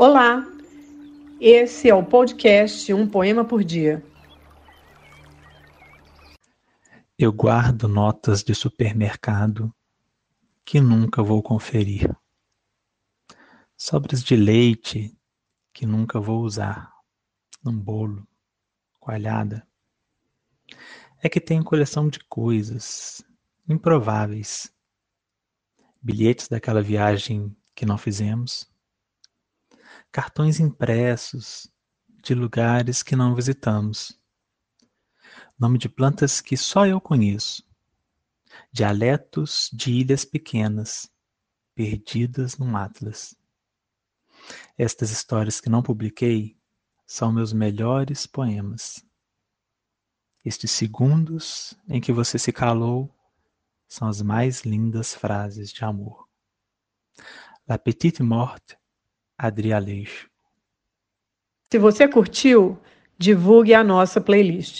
Olá, esse é o podcast Um Poema por Dia. Eu guardo notas de supermercado que nunca vou conferir. Sobras de leite que nunca vou usar. Num bolo, coalhada. É que tem coleção de coisas improváveis. Bilhetes daquela viagem que não fizemos cartões impressos de lugares que não visitamos, nome de plantas que só eu conheço, dialetos de ilhas pequenas, perdidas num atlas. Estas histórias que não publiquei são meus melhores poemas. Estes segundos em que você se calou são as mais lindas frases de amor. La petite morte Adri Aleixo. Se você curtiu, divulgue a nossa playlist.